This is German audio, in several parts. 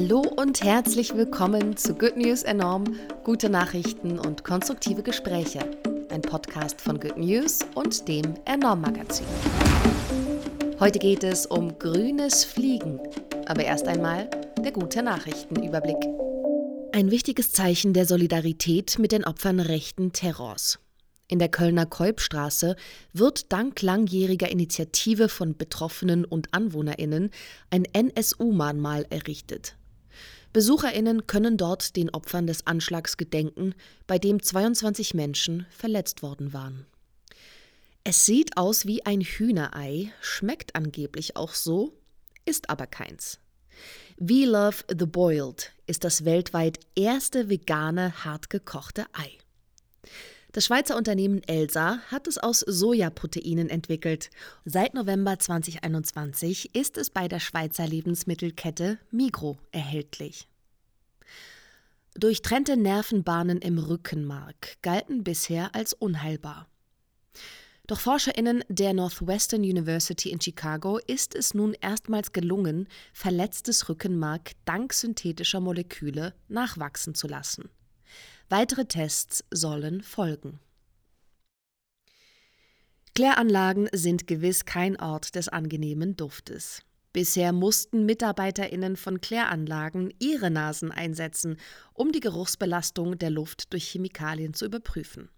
Hallo und herzlich willkommen zu Good News Enorm, gute Nachrichten und konstruktive Gespräche. Ein Podcast von Good News und dem Enorm Magazin. Heute geht es um grünes Fliegen, aber erst einmal der gute Nachrichtenüberblick. Ein wichtiges Zeichen der Solidarität mit den Opfern rechten Terrors. In der Kölner Kolbstraße wird dank langjähriger Initiative von Betroffenen und AnwohnerInnen ein NSU-Mahnmal errichtet. BesucherInnen können dort den Opfern des Anschlags gedenken, bei dem 22 Menschen verletzt worden waren. Es sieht aus wie ein Hühnerei, schmeckt angeblich auch so, ist aber keins. We Love the Boiled ist das weltweit erste vegane, hartgekochte Ei. Das Schweizer Unternehmen Elsa hat es aus Sojaproteinen entwickelt. Seit November 2021 ist es bei der Schweizer Lebensmittelkette Migro erhältlich. Durchtrennte Nervenbahnen im Rückenmark galten bisher als unheilbar. Doch ForscherInnen der Northwestern University in Chicago ist es nun erstmals gelungen, verletztes Rückenmark dank synthetischer Moleküle nachwachsen zu lassen. Weitere Tests sollen folgen. Kläranlagen sind gewiss kein Ort des angenehmen Duftes. Bisher mussten Mitarbeiterinnen von Kläranlagen ihre Nasen einsetzen, um die Geruchsbelastung der Luft durch Chemikalien zu überprüfen.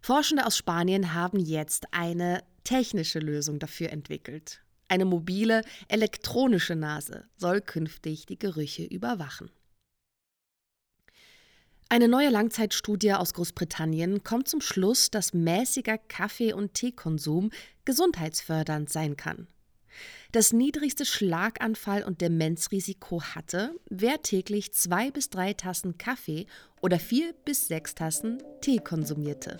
Forschende aus Spanien haben jetzt eine technische Lösung dafür entwickelt. Eine mobile elektronische Nase soll künftig die Gerüche überwachen. Eine neue Langzeitstudie aus Großbritannien kommt zum Schluss, dass mäßiger Kaffee- und Teekonsum gesundheitsfördernd sein kann. Das niedrigste Schlaganfall- und Demenzrisiko hatte, wer täglich zwei bis drei Tassen Kaffee oder vier bis sechs Tassen Tee konsumierte.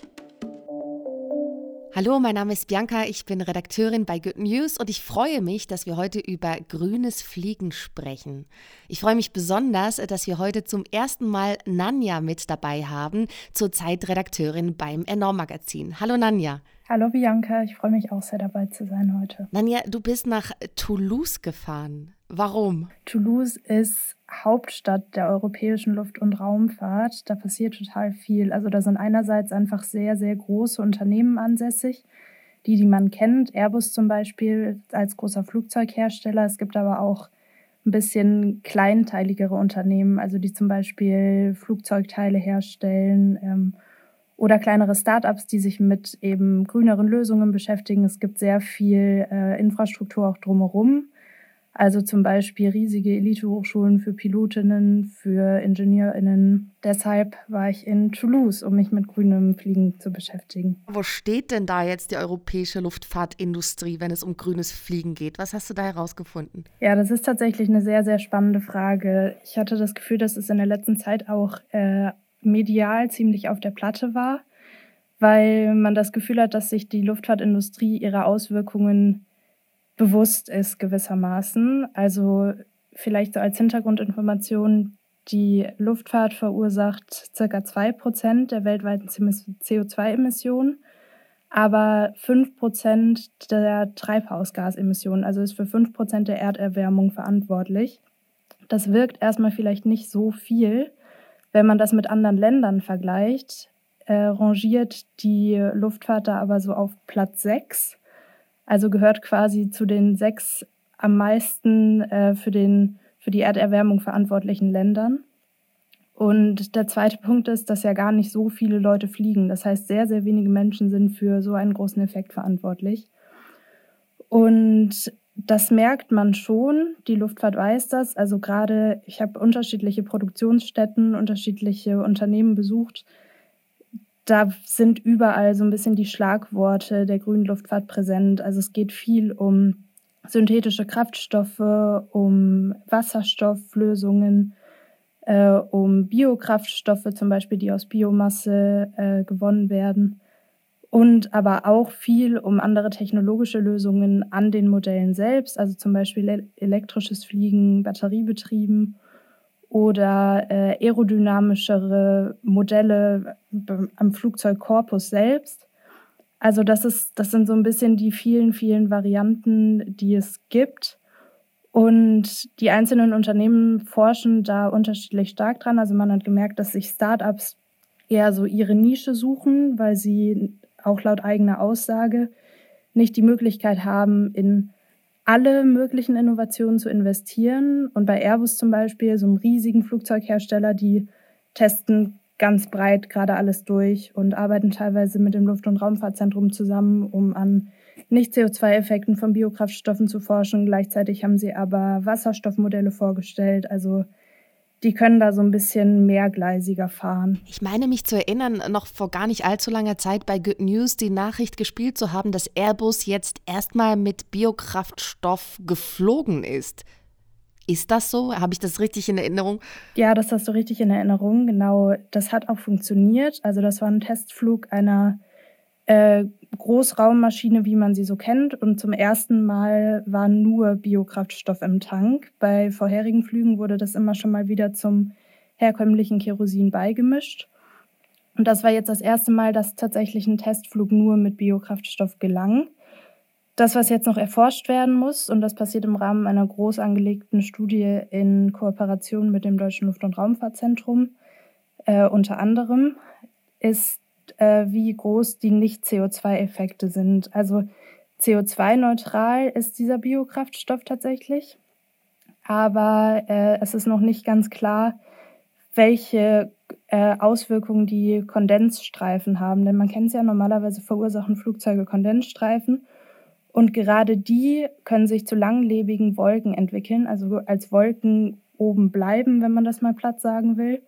Hallo, mein Name ist Bianca, ich bin Redakteurin bei Good News und ich freue mich, dass wir heute über grünes Fliegen sprechen. Ich freue mich besonders, dass wir heute zum ersten Mal Nanja mit dabei haben, zurzeit Redakteurin beim Enorm Magazin. Hallo Nanja. Hallo Bianca, ich freue mich auch sehr dabei zu sein heute. Nanja, du bist nach Toulouse gefahren. Warum? Toulouse ist Hauptstadt der europäischen Luft- und Raumfahrt. Da passiert total viel. Also da sind einerseits einfach sehr, sehr große Unternehmen ansässig, die, die man kennt. Airbus zum Beispiel als großer Flugzeughersteller. Es gibt aber auch ein bisschen kleinteiligere Unternehmen, also die zum Beispiel Flugzeugteile herstellen ähm, oder kleinere Startups, die sich mit eben grüneren Lösungen beschäftigen. Es gibt sehr viel äh, Infrastruktur auch drumherum. Also zum Beispiel riesige Elitehochschulen für Pilotinnen, für Ingenieurinnen. Deshalb war ich in Toulouse, um mich mit grünem Fliegen zu beschäftigen. Wo steht denn da jetzt die europäische Luftfahrtindustrie, wenn es um grünes Fliegen geht? Was hast du da herausgefunden? Ja, das ist tatsächlich eine sehr, sehr spannende Frage. Ich hatte das Gefühl, dass es in der letzten Zeit auch äh, medial ziemlich auf der Platte war, weil man das Gefühl hat, dass sich die Luftfahrtindustrie ihrer Auswirkungen bewusst ist gewissermaßen. Also vielleicht so als Hintergrundinformation, die Luftfahrt verursacht ca. 2% der weltweiten CO2-Emissionen, aber 5% der Treibhausgasemissionen, also ist für 5% der Erderwärmung verantwortlich. Das wirkt erstmal vielleicht nicht so viel. Wenn man das mit anderen Ländern vergleicht, äh, rangiert die Luftfahrt da aber so auf Platz 6 also gehört quasi zu den sechs am meisten äh, für, den, für die Erderwärmung verantwortlichen Ländern. Und der zweite Punkt ist, dass ja gar nicht so viele Leute fliegen. Das heißt, sehr, sehr wenige Menschen sind für so einen großen Effekt verantwortlich. Und das merkt man schon. Die Luftfahrt weiß das. Also gerade, ich habe unterschiedliche Produktionsstätten, unterschiedliche Unternehmen besucht da sind überall so ein bisschen die Schlagworte der grünen Luftfahrt präsent. Also es geht viel um synthetische Kraftstoffe, um Wasserstofflösungen, äh, um Biokraftstoffe zum Beispiel, die aus Biomasse äh, gewonnen werden. Und aber auch viel um andere technologische Lösungen an den Modellen selbst, also zum Beispiel elektrisches Fliegen, batteriebetrieben oder äh, aerodynamischere Modelle am Flugzeugkorpus selbst. Also das ist, das sind so ein bisschen die vielen, vielen Varianten, die es gibt. Und die einzelnen Unternehmen forschen da unterschiedlich stark dran. Also man hat gemerkt, dass sich Startups eher so ihre Nische suchen, weil sie auch laut eigener Aussage nicht die Möglichkeit haben, in alle möglichen Innovationen zu investieren. Und bei Airbus zum Beispiel, so einem riesigen Flugzeughersteller, die testen ganz breit gerade alles durch und arbeiten teilweise mit dem Luft- und Raumfahrtzentrum zusammen, um an Nicht-CO2-Effekten von Biokraftstoffen zu forschen. Gleichzeitig haben sie aber Wasserstoffmodelle vorgestellt. Also die können da so ein bisschen mehrgleisiger fahren. Ich meine mich zu erinnern, noch vor gar nicht allzu langer Zeit bei Good News die Nachricht gespielt zu haben, dass Airbus jetzt erstmal mit Biokraftstoff geflogen ist. Ist das so? Habe ich das richtig in Erinnerung? Ja, das hast du richtig in Erinnerung. Genau, das hat auch funktioniert. Also das war ein Testflug einer äh, Großraummaschine, wie man sie so kennt. Und zum ersten Mal war nur Biokraftstoff im Tank. Bei vorherigen Flügen wurde das immer schon mal wieder zum herkömmlichen Kerosin beigemischt. Und das war jetzt das erste Mal, dass tatsächlich ein Testflug nur mit Biokraftstoff gelang. Das, was jetzt noch erforscht werden muss, und das passiert im Rahmen einer groß angelegten Studie in Kooperation mit dem Deutschen Luft- und Raumfahrtzentrum, äh, unter anderem, ist äh, wie groß die Nicht-CO2-Effekte sind. Also CO2-neutral ist dieser Biokraftstoff tatsächlich, aber äh, es ist noch nicht ganz klar, welche äh, Auswirkungen die Kondensstreifen haben. Denn man kennt es ja, normalerweise verursachen Flugzeuge Kondensstreifen. Und gerade die können sich zu langlebigen Wolken entwickeln, also als Wolken oben bleiben, wenn man das mal platt sagen will.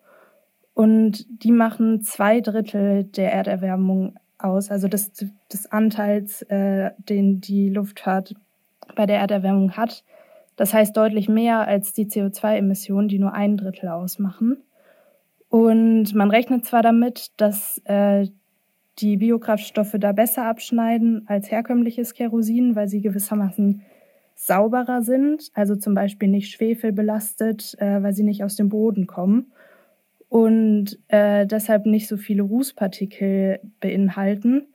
Und die machen zwei Drittel der Erderwärmung aus, also des, des Anteils, äh, den die Luftfahrt bei der Erderwärmung hat. Das heißt deutlich mehr als die CO2-Emissionen, die nur ein Drittel ausmachen. Und man rechnet zwar damit, dass äh, die Biokraftstoffe da besser abschneiden als herkömmliches Kerosin, weil sie gewissermaßen sauberer sind, also zum Beispiel nicht schwefelbelastet, äh, weil sie nicht aus dem Boden kommen und äh, deshalb nicht so viele Rußpartikel beinhalten.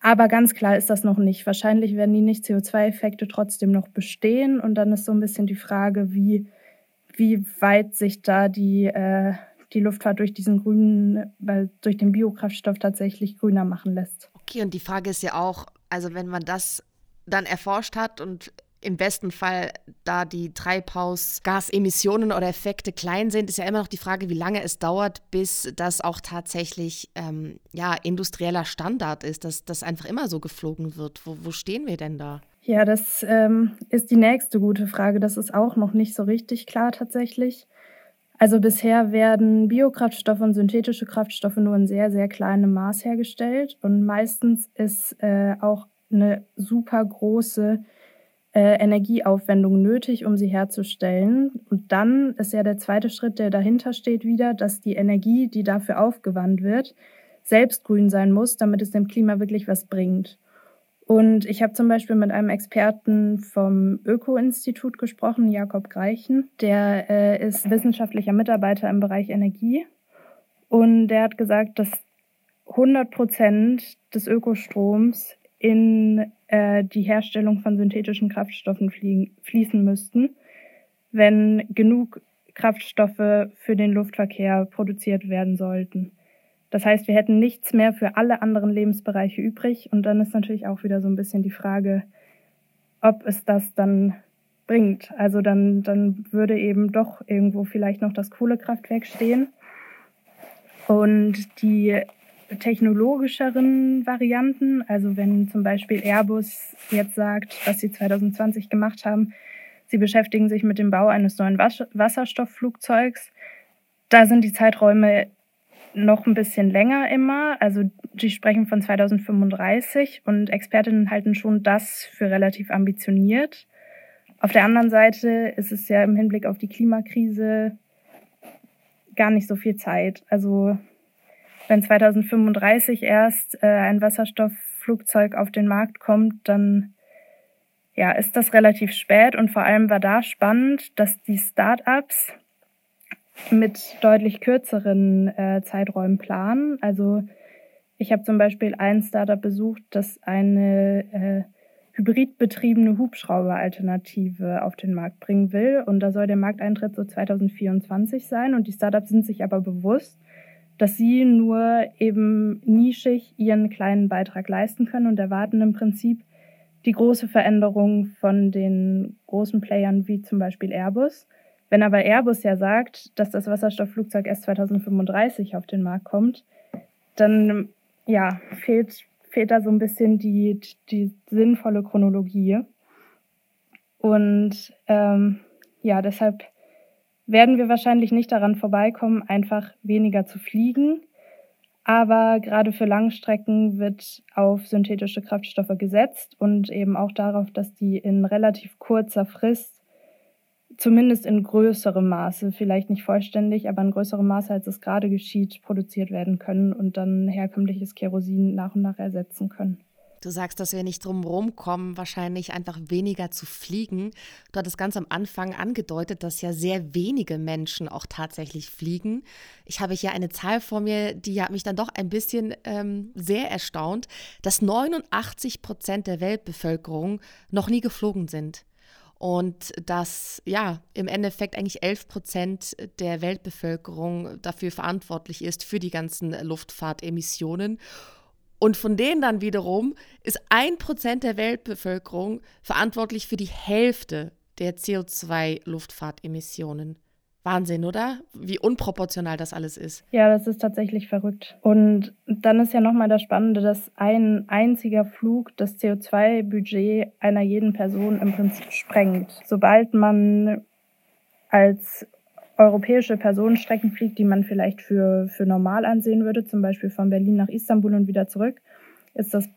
Aber ganz klar ist das noch nicht. Wahrscheinlich werden die Nicht-CO2-Effekte trotzdem noch bestehen. Und dann ist so ein bisschen die Frage, wie, wie weit sich da die, äh, die Luftfahrt durch diesen grünen, weil durch den Biokraftstoff tatsächlich grüner machen lässt. Okay, und die Frage ist ja auch, also wenn man das dann erforscht hat und im besten Fall, da die Treibhausgasemissionen oder Effekte klein sind, ist ja immer noch die Frage, wie lange es dauert, bis das auch tatsächlich ähm, ja, industrieller Standard ist, dass das einfach immer so geflogen wird. Wo, wo stehen wir denn da? Ja, das ähm, ist die nächste gute Frage. Das ist auch noch nicht so richtig klar tatsächlich. Also bisher werden Biokraftstoffe und synthetische Kraftstoffe nur in sehr, sehr kleinem Maß hergestellt und meistens ist äh, auch eine super große äh, Energieaufwendung nötig, um sie herzustellen. Und dann ist ja der zweite Schritt, der dahinter steht, wieder, dass die Energie, die dafür aufgewandt wird, selbst grün sein muss, damit es dem Klima wirklich was bringt. Und ich habe zum Beispiel mit einem Experten vom Öko-Institut gesprochen, Jakob Greichen. Der äh, ist wissenschaftlicher Mitarbeiter im Bereich Energie. Und der hat gesagt, dass 100 Prozent des Ökostroms in äh, die Herstellung von synthetischen Kraftstoffen fliegen, fließen müssten, wenn genug Kraftstoffe für den Luftverkehr produziert werden sollten. Das heißt, wir hätten nichts mehr für alle anderen Lebensbereiche übrig. Und dann ist natürlich auch wieder so ein bisschen die Frage, ob es das dann bringt. Also dann, dann würde eben doch irgendwo vielleicht noch das Kohlekraftwerk stehen. Und die technologischeren Varianten. Also wenn zum Beispiel Airbus jetzt sagt, was sie 2020 gemacht haben, sie beschäftigen sich mit dem Bau eines neuen Wasserstoffflugzeugs. Da sind die Zeiträume noch ein bisschen länger immer. Also die sprechen von 2035 und Expertinnen halten schon das für relativ ambitioniert. Auf der anderen Seite ist es ja im Hinblick auf die Klimakrise gar nicht so viel Zeit. Also wenn 2035 erst äh, ein Wasserstoffflugzeug auf den Markt kommt, dann ja, ist das relativ spät und vor allem war da spannend, dass die Startups mit deutlich kürzeren äh, Zeiträumen planen. Also ich habe zum Beispiel ein Startup besucht, das eine äh, hybridbetriebene Hubschrauber-Alternative auf den Markt bringen will. Und da soll der Markteintritt so 2024 sein. Und die Startups sind sich aber bewusst, dass sie nur eben nischig ihren kleinen Beitrag leisten können und erwarten im Prinzip die große Veränderung von den großen Playern wie zum Beispiel Airbus. Wenn aber Airbus ja sagt, dass das Wasserstoffflugzeug erst 2035 auf den Markt kommt, dann ja, fehlt, fehlt da so ein bisschen die, die sinnvolle Chronologie. Und ähm, ja, deshalb werden wir wahrscheinlich nicht daran vorbeikommen, einfach weniger zu fliegen. Aber gerade für Langstrecken wird auf synthetische Kraftstoffe gesetzt und eben auch darauf, dass die in relativ kurzer Frist, zumindest in größerem Maße, vielleicht nicht vollständig, aber in größerem Maße, als es gerade geschieht, produziert werden können und dann herkömmliches Kerosin nach und nach ersetzen können. Du sagst, dass wir nicht drum kommen, wahrscheinlich einfach weniger zu fliegen. Du hattest ganz am Anfang angedeutet, dass ja sehr wenige Menschen auch tatsächlich fliegen. Ich habe hier eine Zahl vor mir, die hat mich dann doch ein bisschen ähm, sehr erstaunt, dass 89 Prozent der Weltbevölkerung noch nie geflogen sind. Und dass ja im Endeffekt eigentlich 11 Prozent der Weltbevölkerung dafür verantwortlich ist, für die ganzen Luftfahrtemissionen. Und von denen dann wiederum ist ein Prozent der Weltbevölkerung verantwortlich für die Hälfte der CO2-Luftfahrtemissionen. Wahnsinn, oder? Wie unproportional das alles ist. Ja, das ist tatsächlich verrückt. Und dann ist ja nochmal das Spannende, dass ein einziger Flug das CO2-Budget einer jeden Person im Prinzip sprengt. Sobald man als europäische Personenstrecken fliegt, die man vielleicht für, für normal ansehen würde, zum Beispiel von Berlin nach Istanbul und wieder zurück, ist das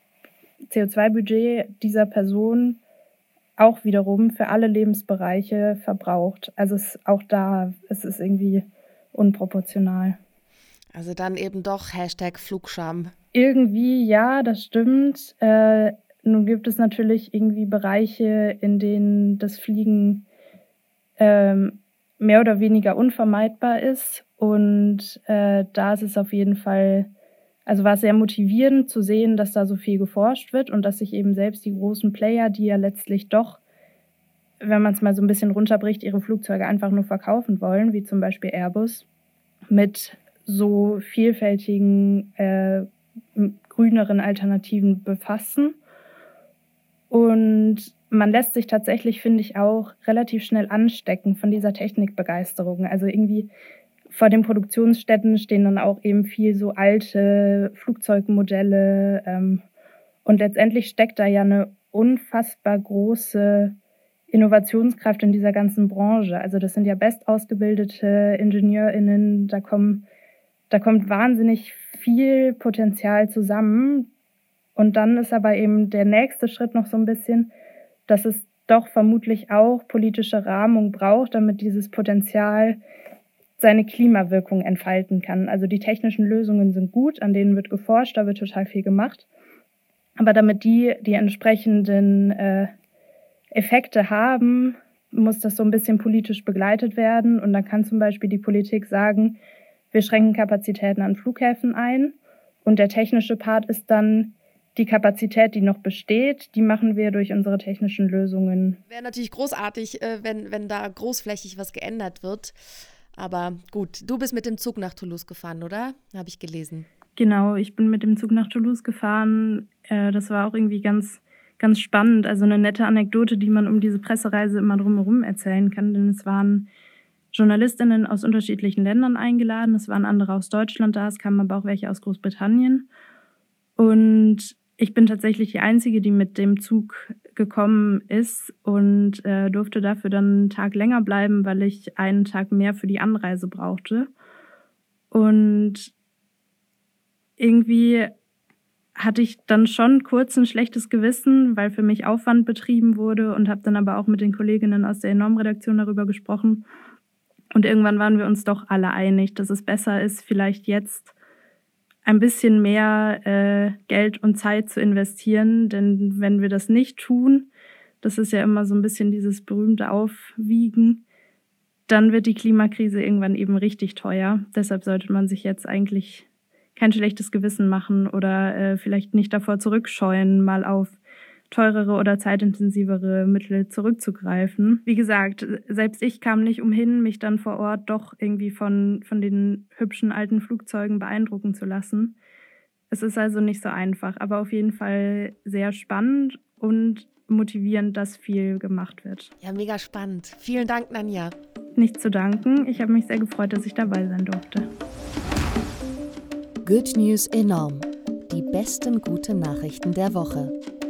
CO2-Budget dieser Person auch wiederum für alle Lebensbereiche verbraucht. Also es, auch da ist es irgendwie unproportional. Also dann eben doch Hashtag Flugscham. Irgendwie ja, das stimmt. Äh, nun gibt es natürlich irgendwie Bereiche, in denen das Fliegen ähm, mehr oder weniger unvermeidbar ist. Und äh, da ist es auf jeden Fall, also war es sehr motivierend zu sehen, dass da so viel geforscht wird und dass sich eben selbst die großen Player, die ja letztlich doch, wenn man es mal so ein bisschen runterbricht, ihre Flugzeuge einfach nur verkaufen wollen, wie zum Beispiel Airbus, mit so vielfältigen äh, grüneren Alternativen befassen. Und man lässt sich tatsächlich, finde ich, auch relativ schnell anstecken von dieser Technikbegeisterung. Also irgendwie vor den Produktionsstätten stehen dann auch eben viel so alte Flugzeugmodelle. Ähm, und letztendlich steckt da ja eine unfassbar große Innovationskraft in dieser ganzen Branche. Also das sind ja bestausgebildete IngenieurInnen, da kommen, da kommt wahnsinnig viel Potenzial zusammen. Und dann ist aber eben der nächste Schritt noch so ein bisschen, dass es doch vermutlich auch politische Rahmung braucht, damit dieses Potenzial seine Klimawirkung entfalten kann. Also die technischen Lösungen sind gut, an denen wird geforscht, da wird total viel gemacht. Aber damit die die entsprechenden äh, Effekte haben, muss das so ein bisschen politisch begleitet werden. Und dann kann zum Beispiel die Politik sagen, wir schränken Kapazitäten an Flughäfen ein. Und der technische Part ist dann, die Kapazität, die noch besteht, die machen wir durch unsere technischen Lösungen. Wäre natürlich großartig, äh, wenn, wenn da großflächig was geändert wird. Aber gut, du bist mit dem Zug nach Toulouse gefahren, oder? Habe ich gelesen. Genau, ich bin mit dem Zug nach Toulouse gefahren. Äh, das war auch irgendwie ganz, ganz spannend. Also eine nette Anekdote, die man um diese Pressereise immer drumherum erzählen kann. Denn es waren Journalistinnen aus unterschiedlichen Ländern eingeladen. Es waren andere aus Deutschland da, es kamen aber auch welche aus Großbritannien. Und ich bin tatsächlich die Einzige, die mit dem Zug gekommen ist und äh, durfte dafür dann einen Tag länger bleiben, weil ich einen Tag mehr für die Anreise brauchte. Und irgendwie hatte ich dann schon kurz ein schlechtes Gewissen, weil für mich Aufwand betrieben wurde und habe dann aber auch mit den Kolleginnen aus der Enormredaktion darüber gesprochen. Und irgendwann waren wir uns doch alle einig, dass es besser ist, vielleicht jetzt ein bisschen mehr äh, Geld und Zeit zu investieren. Denn wenn wir das nicht tun, das ist ja immer so ein bisschen dieses berühmte Aufwiegen, dann wird die Klimakrise irgendwann eben richtig teuer. Deshalb sollte man sich jetzt eigentlich kein schlechtes Gewissen machen oder äh, vielleicht nicht davor zurückscheuen, mal auf teurere oder zeitintensivere Mittel zurückzugreifen. Wie gesagt, selbst ich kam nicht umhin, mich dann vor Ort doch irgendwie von, von den hübschen alten Flugzeugen beeindrucken zu lassen. Es ist also nicht so einfach, aber auf jeden Fall sehr spannend und motivierend, dass viel gemacht wird. Ja, mega spannend. Vielen Dank, Nanja. Nicht zu danken. Ich habe mich sehr gefreut, dass ich dabei sein durfte. Good News enorm. Die besten guten Nachrichten der Woche